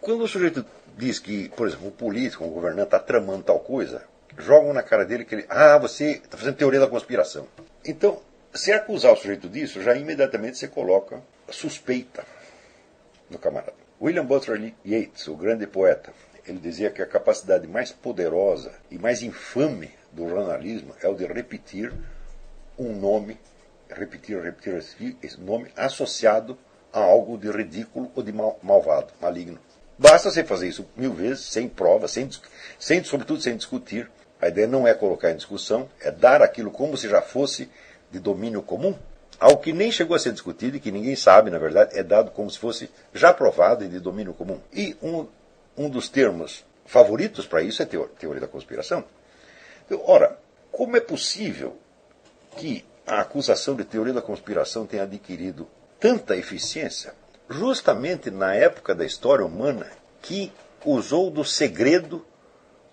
Quando o sujeito diz que, por exemplo, o político, o governante está tramando tal coisa, jogam na cara dele que ele, ah, você está fazendo teoria da conspiração. Então, se acusar o sujeito disso, já imediatamente você coloca suspeita no camarada. William Butler Yeats, o grande poeta, ele dizia que a capacidade mais poderosa e mais infame do jornalismo é o de repetir um nome, repetir, repetir esse nome associado a algo de ridículo ou de mal, malvado, maligno. Basta você fazer isso mil vezes, sem prova, sem, sem, sobretudo sem discutir. A ideia não é colocar em discussão, é dar aquilo como se já fosse de domínio comum. Algo que nem chegou a ser discutido e que ninguém sabe, na verdade, é dado como se fosse já provado e de domínio comum. E um, um dos termos favoritos para isso é teoria da conspiração. Ora, como é possível que a acusação de teoria da conspiração tenha adquirido tanta eficiência justamente na época da história humana que usou do segredo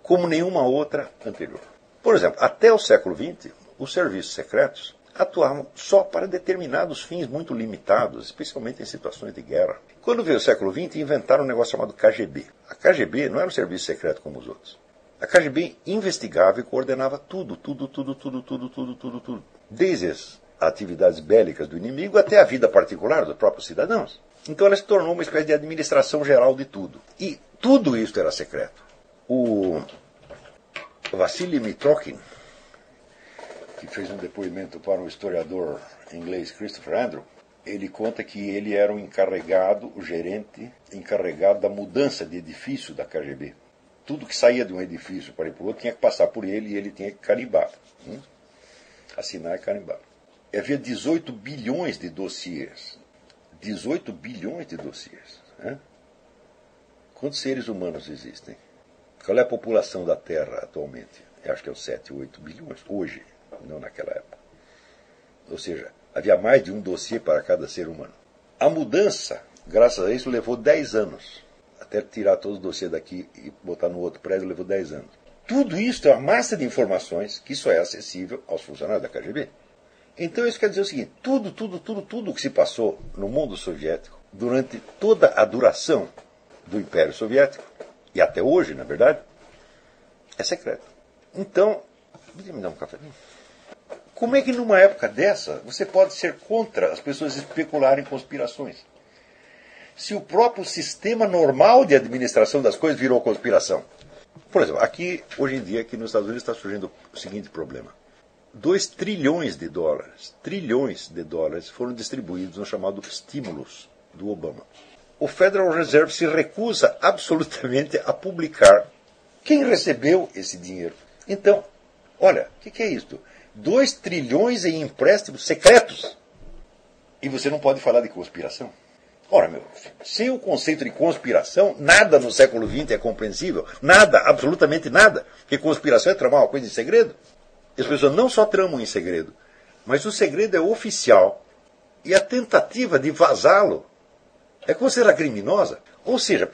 como nenhuma outra anterior. Por exemplo, até o século XX, os serviços secretos atuavam só para determinados fins muito limitados, especialmente em situações de guerra. Quando veio o século XX, inventaram um negócio chamado KGB. A KGB não era um serviço secreto como os outros. A KGB investigava e coordenava tudo, tudo, tudo, tudo, tudo, tudo, tudo, tudo. Desde as atividades bélicas do inimigo até a vida particular dos próprios cidadãos. Então ela se tornou uma espécie de administração geral de tudo. E tudo isso era secreto. O Vassili Mitrokin, que fez um depoimento para um historiador inglês, Christopher Andrew, ele conta que ele era o encarregado, o gerente encarregado da mudança de edifício da KGB. Tudo que saía de um edifício para ir para o outro tinha que passar por ele e ele tinha que carimbar. Hum? Assinar e carimbar havia 18 bilhões de dossiês. 18 bilhões de dossiês. Né? Quantos seres humanos existem? Qual é a população da Terra atualmente? Eu acho que é os 7, 8 bilhões, hoje, não naquela época. Ou seja, havia mais de um dossiê para cada ser humano. A mudança, graças a isso, levou 10 anos. Até tirar todo o dossiê daqui e botar no outro prédio levou 10 anos. Tudo isso é uma massa de informações que só é acessível aos funcionários da KGB. Então isso quer dizer o seguinte: tudo, tudo, tudo, tudo que se passou no mundo soviético durante toda a duração do Império Soviético, e até hoje, na verdade, é secreto. Então, me dar um café. Como é que numa época dessa você pode ser contra as pessoas especularem conspirações? Se o próprio sistema normal de administração das coisas virou conspiração. Por exemplo, aqui, hoje em dia, aqui nos Estados Unidos está surgindo o seguinte problema. 2 trilhões de dólares, trilhões de dólares foram distribuídos no chamado estímulos do Obama. O Federal Reserve se recusa absolutamente a publicar quem recebeu esse dinheiro. Então, olha, o que, que é isto? 2 trilhões em empréstimos secretos. E você não pode falar de conspiração. Ora, meu, sem o conceito de conspiração, nada no século XX é compreensível. Nada, absolutamente nada. Porque conspiração é tramar uma coisa em segredo. As pessoas não só tramam em segredo, mas o segredo é oficial. E a tentativa de vazá-lo é considerada criminosa. Ou seja,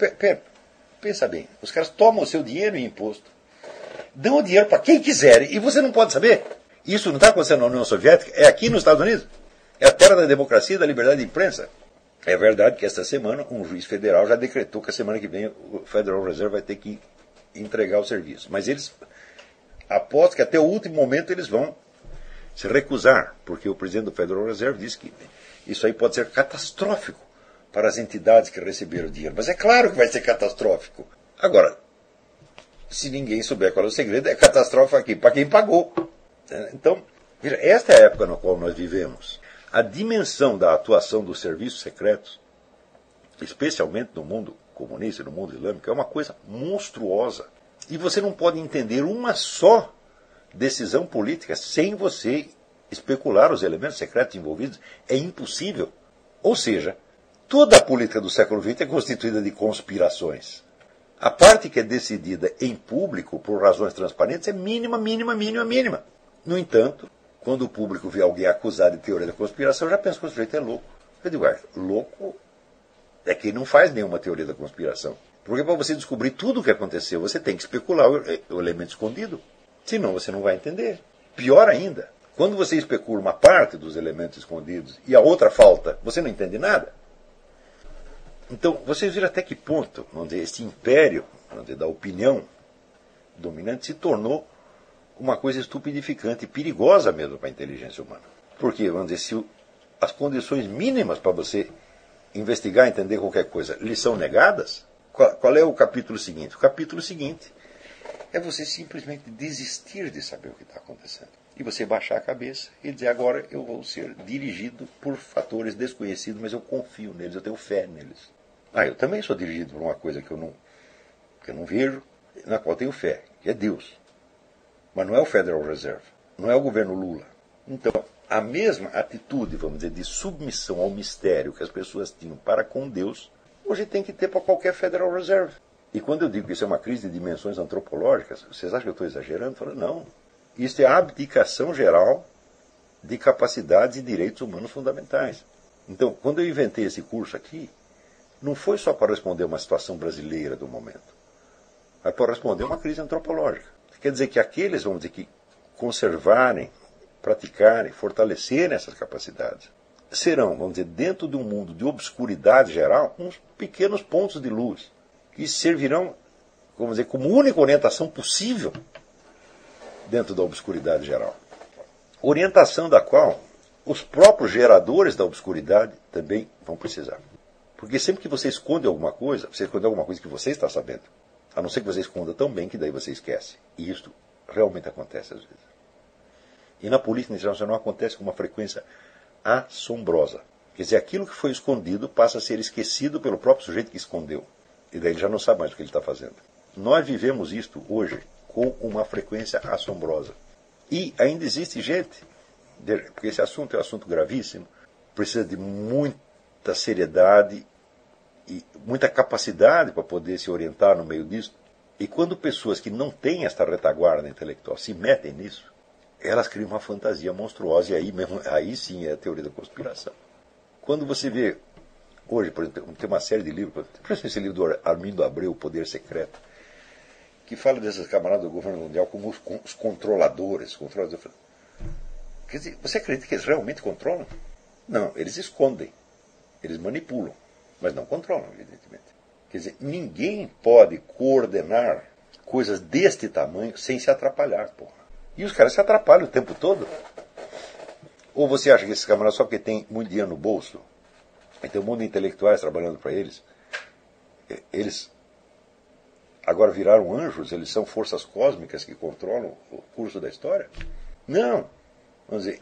pensa bem, os caras tomam o seu dinheiro em imposto, dão o dinheiro para quem quiser e você não pode saber. Isso não está acontecendo na União Soviética, é aqui nos Estados Unidos. É a terra da democracia e da liberdade de imprensa. É verdade que esta semana um juiz federal já decretou que a semana que vem o Federal Reserve vai ter que entregar o serviço. Mas eles aposto que até o último momento eles vão se recusar, porque o presidente do Federal Reserve disse que isso aí pode ser catastrófico para as entidades que receberam dinheiro. Mas é claro que vai ser catastrófico. Agora, se ninguém souber qual é o segredo, é catastrófico aqui para quem pagou. É, então, veja, esta é a época na qual nós vivemos. A dimensão da atuação dos serviços secretos, especialmente no mundo comunista e no mundo islâmico, é uma coisa monstruosa. E você não pode entender uma só decisão política sem você especular os elementos secretos envolvidos. É impossível. Ou seja, toda a política do século XX é constituída de conspirações. A parte que é decidida em público por razões transparentes é mínima, mínima, mínima, mínima. No entanto, quando o público vê alguém acusado de teoria da conspiração, já pensa que o sujeito é louco. Eu digo, ah, louco é quem não faz nenhuma teoria da conspiração. Porque para você descobrir tudo o que aconteceu, você tem que especular o, elemento escondido. Senão você não vai entender. Pior ainda, quando você especula uma parte dos elementos escondidos e a outra falta, você não entende nada. Então, vocês viram até que ponto onde esse império onde da opinião dominante se tornou uma coisa estupidificante e perigosa mesmo para a inteligência humana. Porque, vamos dizer, se as condições mínimas para você investigar, entender qualquer coisa, lhe são negadas, qual, qual é o capítulo seguinte? O capítulo seguinte é você simplesmente desistir de saber o que está acontecendo. E você baixar a cabeça e dizer: agora eu vou ser dirigido por fatores desconhecidos, mas eu confio neles, eu tenho fé neles. Ah, eu também sou dirigido por uma coisa que eu não, que eu não vejo, na qual tenho fé, que é Deus. Mas não é o Federal Reserve, não é o governo Lula. Então, a mesma atitude, vamos dizer, de submissão ao mistério que as pessoas tinham para com Deus, hoje tem que ter para qualquer Federal Reserve. E quando eu digo que isso é uma crise de dimensões antropológicas, vocês acham que eu estou exagerando? Eu falo, não. Isso é a abdicação geral de capacidades e direitos humanos fundamentais. Então, quando eu inventei esse curso aqui, não foi só para responder uma situação brasileira do momento, mas para responder uma crise antropológica. Quer dizer que aqueles, vamos dizer, que conservarem praticarem, fortalecerem essas capacidades, serão, vamos dizer, dentro de um mundo de obscuridade geral, uns pequenos pontos de luz que servirão, vamos dizer, como única orientação possível dentro da obscuridade geral. Orientação da qual os próprios geradores da obscuridade também vão precisar. Porque sempre que você esconde alguma coisa, você esconde alguma coisa que você está sabendo. A não ser que você esconda tão bem que daí você esquece. E isso realmente acontece às vezes. E na política internacional acontece com uma frequência assombrosa. Quer dizer, aquilo que foi escondido passa a ser esquecido pelo próprio sujeito que escondeu. E daí ele já não sabe mais o que ele está fazendo. Nós vivemos isto hoje com uma frequência assombrosa. E ainda existe gente, porque esse assunto é um assunto gravíssimo, precisa de muita seriedade e muita capacidade para poder se orientar no meio disso. E quando pessoas que não têm esta retaguarda intelectual se metem nisso, elas criam uma fantasia monstruosa e aí, mesmo, aí sim é a teoria da conspiração. Quando você vê, hoje, por exemplo, tem uma série de livros, por exemplo, esse livro do Armindo Abreu, O Poder Secreto, que fala desses camaradas do governo mundial como os, os controladores. controladores. Quer dizer, você acredita que eles realmente controlam? Não, eles escondem, eles manipulam, mas não controlam, evidentemente. Quer dizer, ninguém pode coordenar coisas deste tamanho sem se atrapalhar, porra. E os caras se atrapalham o tempo todo. Ou você acha que esses camaradas, só porque tem muito dinheiro no bolso, e tem um mundo de intelectuais trabalhando para eles, eles agora viraram anjos, eles são forças cósmicas que controlam o curso da história? Não. Vamos dizer,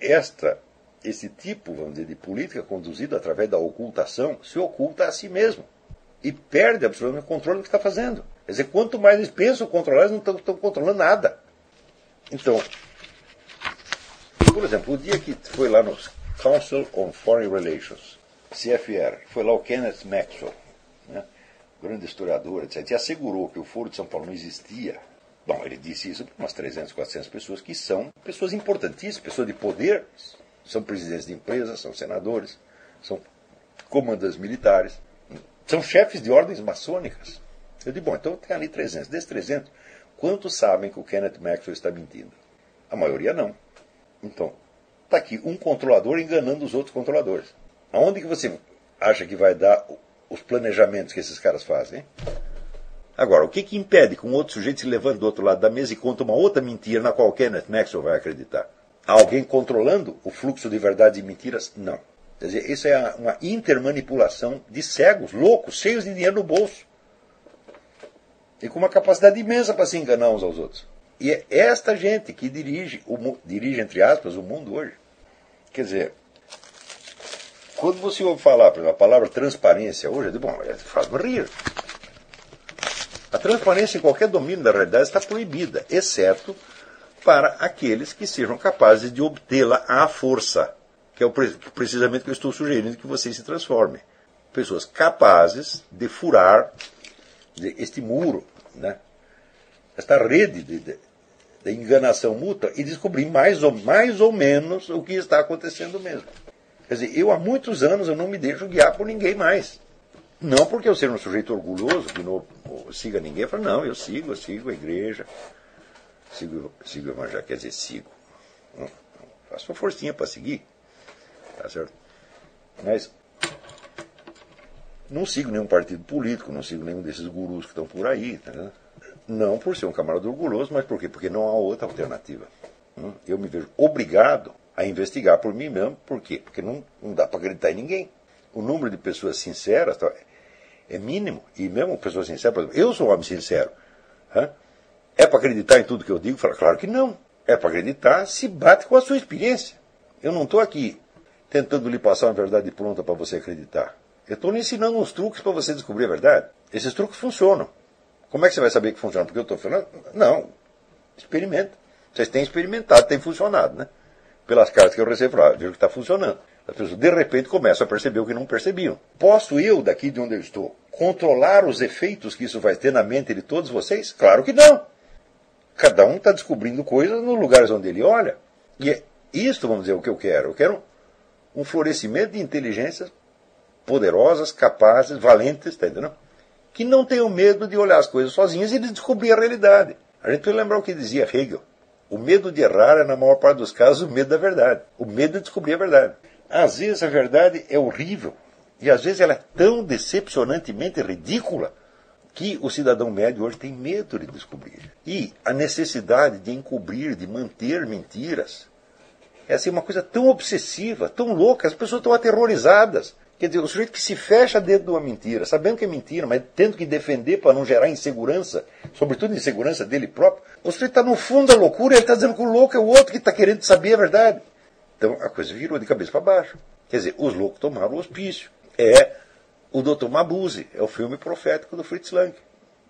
esta, esse tipo, vamos dizer, de política conduzida através da ocultação se oculta a si mesmo e perde absolutamente o controle do que está fazendo. Quer dizer, quanto mais eles pensam controlar, eles não estão, estão controlando nada. Então, por exemplo, o dia que foi lá no Council on Foreign Relations, CFR, foi lá o Kenneth Maxwell, né, grande historiador, etc., e assegurou que o Foro de São Paulo não existia. Bom, ele disse isso para umas 300, 400 pessoas que são pessoas importantíssimas, pessoas de poder, são presidentes de empresas, são senadores, são comandantes militares, são chefes de ordens maçônicas. Eu digo, bom, então tem ali 300. Desses 300, Quantos sabem que o Kenneth Maxwell está mentindo? A maioria não. Então, está aqui um controlador enganando os outros controladores. Aonde que você acha que vai dar os planejamentos que esses caras fazem? Agora, o que, que impede que um outro sujeito se levante do outro lado da mesa e conte uma outra mentira na qual Kenneth Maxwell vai acreditar? Há alguém controlando o fluxo de verdades e mentiras? Não. Quer dizer, isso é uma intermanipulação de cegos, loucos, cheios de dinheiro no bolso e com uma capacidade imensa para se enganar uns aos outros. E é esta gente que dirige, o, dirige entre aspas, o mundo hoje. Quer dizer, quando você ouve falar, por exemplo, a palavra transparência hoje, eu digo, bom, é, faz-me rir. A transparência em qualquer domínio da realidade está proibida, exceto para aqueles que sejam capazes de obtê-la à força, que é o, precisamente o que eu estou sugerindo que vocês se transformem. Pessoas capazes de furar este muro né, esta rede de, de, de, enganação mútua e descobrir mais ou, mais ou menos o que está acontecendo mesmo. Quer dizer, eu há muitos anos eu não me deixo guiar por ninguém mais. Não porque eu seja um sujeito orgulhoso que não siga ninguém, eu falo, não, eu sigo, eu sigo a igreja, sigo, sigo o evangelho, quer dizer, sigo. Não, faço uma forcinha para seguir. Tá certo? Mas Não sigo nenhum partido político, não sigo nenhum desses gurus que estão por aí. Tá não por ser um camarada orgulhoso, mas por quê? Porque não há outra alternativa. Hum? Eu me vejo obrigado a investigar por mim mesmo. Por quê? Porque não, não dá para acreditar em ninguém. O número de pessoas sinceras tá, é mínimo. E mesmo pessoas sinceras, por exemplo, eu sou um homem sincero. É para acreditar em tudo que eu digo? Fala, claro que não. É para acreditar se bate com a sua experiência. Eu não estou aqui tentando lhe passar uma verdade pronta para você acreditar. Eu estou lhe ensinando uns truques para você descobrir a verdade. Esses truques funcionam. Como é que você vai saber que funciona? Porque eu estou falando? Não. Experimenta. Vocês têm experimentado, tem funcionado, né? Pelas cartas que eu recebo, ah, vejo que está funcionando. As pessoas de repente começam a perceber o que não percebiam. Posso eu, daqui de onde eu estou, controlar os efeitos que isso vai ter na mente de todos vocês? Claro que não. Cada um está descobrindo coisas nos lugares onde ele olha. E é isto, vamos dizer, o que eu quero. Eu quero um florescimento de inteligências poderosas, capazes, valentes, tá entendendo? Que não tenham medo de olhar as coisas sozinhas e de descobrir a realidade. A gente precisa lembrar o que dizia Hegel. O medo de errar é, na maior parte dos casos, o medo da verdade. O medo de descobrir a verdade. Às vezes a verdade é horrível. E às vezes ela é tão decepcionantemente ridícula que o cidadão médio hoje tem medo de descobrir. E a necessidade de encobrir, de manter mentiras, é assim uma coisa tão obsessiva, tão louca, as pessoas estão aterrorizadas. Quer dizer, o sujeito que se fecha dentro de uma mentira, sabendo que é mentira, mas tendo que defender para não gerar insegurança, sobretudo insegurança dele próprio, o sujeito está no fundo da loucura, ele está dizendo que o louco é o outro que está querendo saber a verdade. Então a coisa virou de cabeça para baixo. Quer dizer, os loucos tomaram o hospício. É o Dr. Mabuse, é o filme profético do Fritz Lang.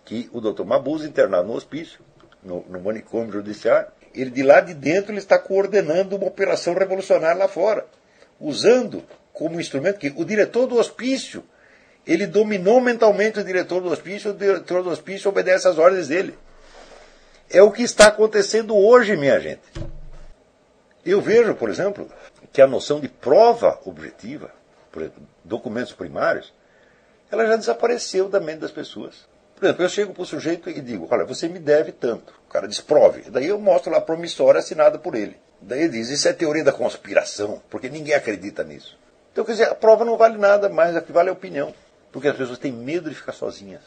Que o Dr. Mabuse, internado no hospício, no, no manicômio judiciário, ele de lá de dentro ele está coordenando uma operação revolucionária lá fora, usando como instrumento que o diretor do hospício, ele dominou mentalmente o diretor do hospício, o diretor do hospício obedece às ordens dele. É o que está acontecendo hoje, minha gente. Eu vejo, por exemplo, que a noção de prova objetiva, por exemplo, documentos primários, ela já desapareceu da mente das pessoas. Por exemplo, eu chego para o sujeito e digo, olha, você me deve tanto. O cara diz, prove. Daí eu mostro lá a promissória assinada por ele. Daí ele diz, isso é teoria da conspiração, porque ninguém acredita nisso. Então, quer dizer, a prova não vale nada mais, a que vale é a opinião. Porque as pessoas têm medo de ficar sozinhas.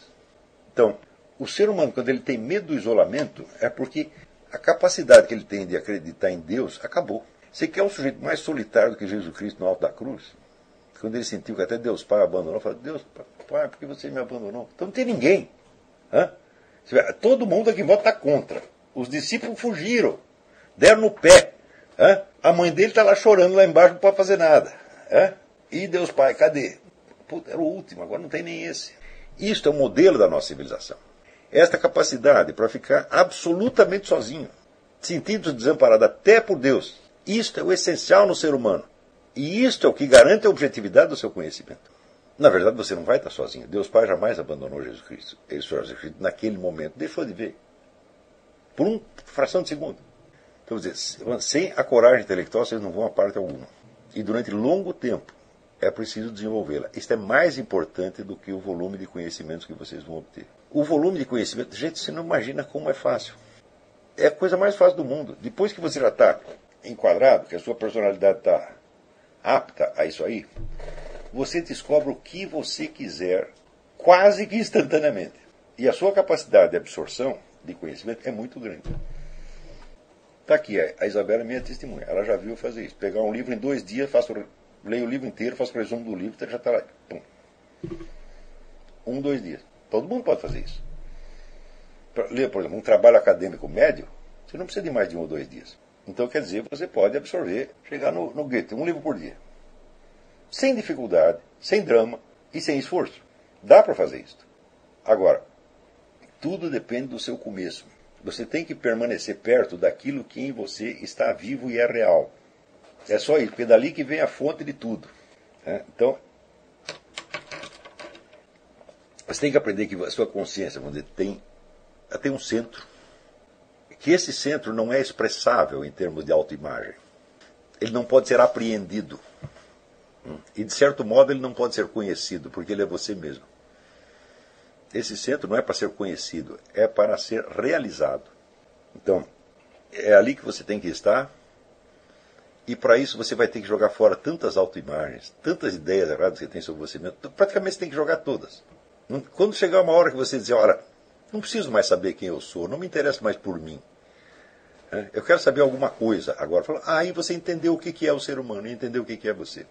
Então, o ser humano, quando ele tem medo do isolamento, é porque a capacidade que ele tem de acreditar em Deus acabou. Você quer um sujeito mais solitário do que Jesus Cristo no alto da cruz? Quando ele sentiu que até Deus Pai abandonou, falou: Deus Pai, por que você me abandonou? Então não tem ninguém. Hã? Todo mundo aqui em volta está contra. Os discípulos fugiram, deram no pé. Hã? A mãe dele está lá chorando lá embaixo, não pode fazer nada. Hã? E Deus Pai, cadê? Puta, era o último, agora não tem nem esse. Isto é o modelo da nossa civilização. Esta capacidade para ficar absolutamente sozinho, sentindo-se desamparado até por Deus. Isto é o essencial no ser humano. E isto é o que garante a objetividade do seu conhecimento. Na verdade, você não vai estar sozinho. Deus Pai jamais abandonou Jesus Cristo. Ele Jesus naquele momento deixou de ver. Por uma fração de segundo. Então, dizer, sem a coragem intelectual, vocês não vão a parte alguma. E durante longo tempo é preciso desenvolvê-la. Isto é mais importante do que o volume de conhecimentos que vocês vão obter. O volume de conhecimento, gente, você não imagina como é fácil. É a coisa mais fácil do mundo. Depois que você já está enquadrado, que a sua personalidade está apta a isso aí, você descobre o que você quiser quase que instantaneamente. E a sua capacidade de absorção de conhecimento é muito grande. Está aqui, a Isabela é minha testemunha. Ela já viu fazer isso. Pegar um livro em dois dias, faço, leio o livro inteiro, faço o resumo do livro, já está lá. Pum. Um, dois dias. Todo mundo pode fazer isso. Ler, por exemplo, um trabalho acadêmico médio, você não precisa de mais de um ou dois dias. Então, quer dizer, você pode absorver, chegar no, no Goethe, um livro por dia. Sem dificuldade, sem drama e sem esforço. Dá para fazer isso. Agora, tudo depende do seu começo. Você tem que permanecer perto daquilo que em você está vivo e é real. É só isso, porque dali que vem a fonte de tudo. Né? Então, você tem que aprender que a sua consciência vamos dizer, tem, tem um centro que esse centro não é expressável em termos de autoimagem. Ele não pode ser apreendido. E, de certo modo, ele não pode ser conhecido, porque ele é você mesmo. Esse centro não é para ser conhecido, é para ser realizado. Então, é ali que você tem que estar, E para isso você vai ter que jogar fora tantas autoimagens, tantas ideias erradas que tem sobre você mesmo. Praticamente você tem que jogar todas. Quando chegar uma hora que você dizer, olha, não preciso mais saber quem eu sou, não me interessa mais por mim. É, eu quero saber alguma coisa. Agora, aí você entendeu o que é o ser humano, entendeu o que é você.